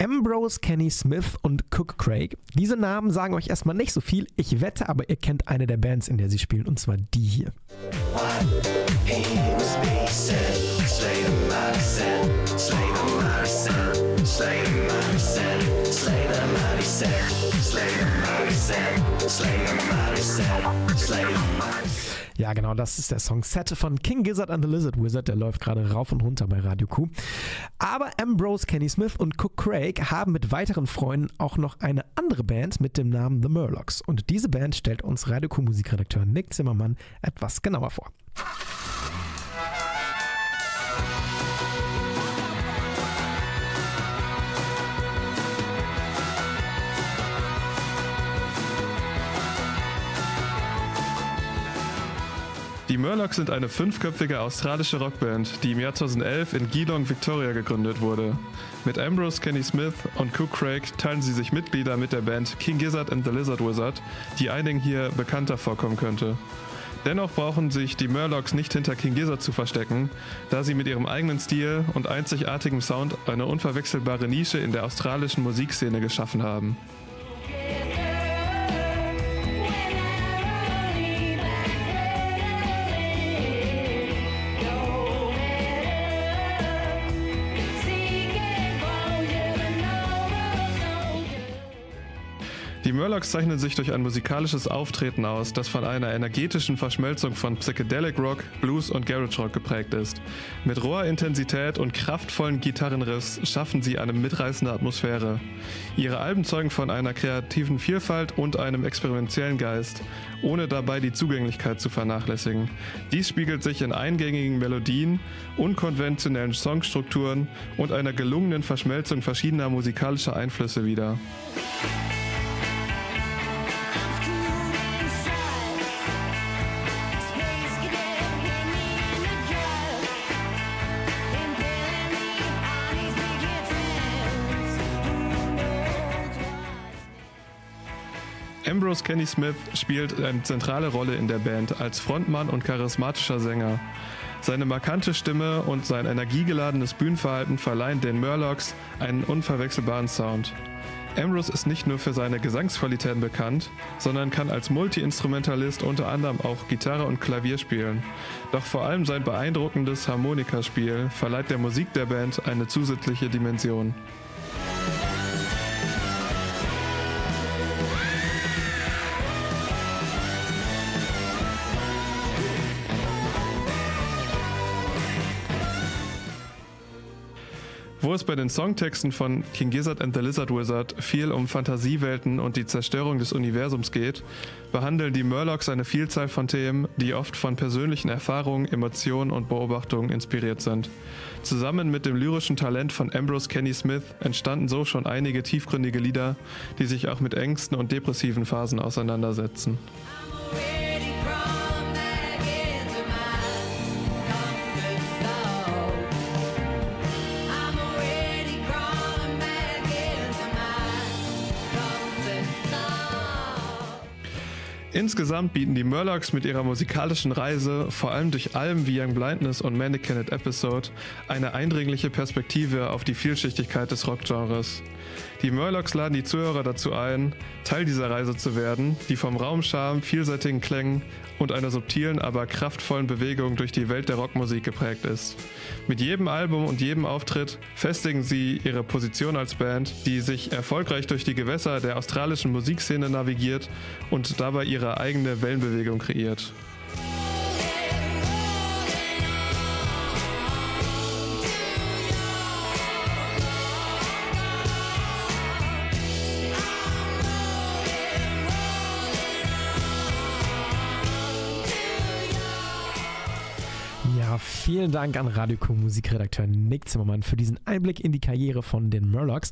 Ambrose, Kenny Smith und Cook Craig. Diese Namen sagen euch erstmal nicht so viel. Ich wette aber, ihr kennt eine der Bands, in der sie spielen, und zwar die hier. Ja, genau, das ist der Song Set von King Gizzard and the Lizard Wizard. Der läuft gerade rauf und runter bei Radio Q. Aber Ambrose, Kenny Smith und Cook Craig haben mit weiteren Freunden auch noch eine andere Band mit dem Namen The Murlocs. Und diese Band stellt uns Radio Q Musikredakteur Nick Zimmermann etwas genauer vor. Die Murlocs sind eine fünfköpfige australische Rockband, die im Jahr 2011 in Geelong, Victoria gegründet wurde. Mit Ambrose Kenny Smith und Cook Craig teilen sie sich Mitglieder mit der Band King Gizzard and the Lizard Wizard, die einigen hier bekannter vorkommen könnte. Dennoch brauchen sich die Murlocs nicht hinter King Gizzard zu verstecken, da sie mit ihrem eigenen Stil und einzigartigem Sound eine unverwechselbare Nische in der australischen Musikszene geschaffen haben. Die Murlocs zeichnen sich durch ein musikalisches Auftreten aus, das von einer energetischen Verschmelzung von Psychedelic Rock, Blues und Garage Rock geprägt ist. Mit roher Intensität und kraftvollen Gitarrenriffs schaffen sie eine mitreißende Atmosphäre. Ihre Alben zeugen von einer kreativen Vielfalt und einem experimentellen Geist, ohne dabei die Zugänglichkeit zu vernachlässigen. Dies spiegelt sich in eingängigen Melodien, unkonventionellen Songstrukturen und einer gelungenen Verschmelzung verschiedener musikalischer Einflüsse wider. Ambrose Kenny Smith spielt eine zentrale Rolle in der Band als Frontmann und charismatischer Sänger. Seine markante Stimme und sein energiegeladenes Bühnenverhalten verleihen den Murlocs einen unverwechselbaren Sound. Ambrose ist nicht nur für seine Gesangsqualitäten bekannt, sondern kann als Multi-Instrumentalist unter anderem auch Gitarre und Klavier spielen. Doch vor allem sein beeindruckendes Harmonikaspiel verleiht der Musik der Band eine zusätzliche Dimension. Wo es bei den Songtexten von King Gizzard and the Lizard Wizard viel um Fantasiewelten und die Zerstörung des Universums geht, behandeln die Murlocs eine Vielzahl von Themen, die oft von persönlichen Erfahrungen, Emotionen und Beobachtungen inspiriert sind. Zusammen mit dem lyrischen Talent von Ambrose Kenny Smith entstanden so schon einige tiefgründige Lieder, die sich auch mit Ängsten und depressiven Phasen auseinandersetzen. Insgesamt bieten die Murlocs mit ihrer musikalischen Reise, vor allem durch Alben wie Young Blindness und Mannequin Episode, eine eindringliche Perspektive auf die Vielschichtigkeit des Rockgenres. Die Murlocs laden die Zuhörer dazu ein, Teil dieser Reise zu werden, die vom Raumscham, vielseitigen Klängen und einer subtilen, aber kraftvollen Bewegung durch die Welt der Rockmusik geprägt ist. Mit jedem Album und jedem Auftritt festigen sie ihre Position als Band, die sich erfolgreich durch die Gewässer der australischen Musikszene navigiert und dabei ihre eigene Wellenbewegung kreiert. Vielen Dank an Radio Musikredakteur Nick Zimmermann für diesen Einblick in die Karriere von den Murlocs.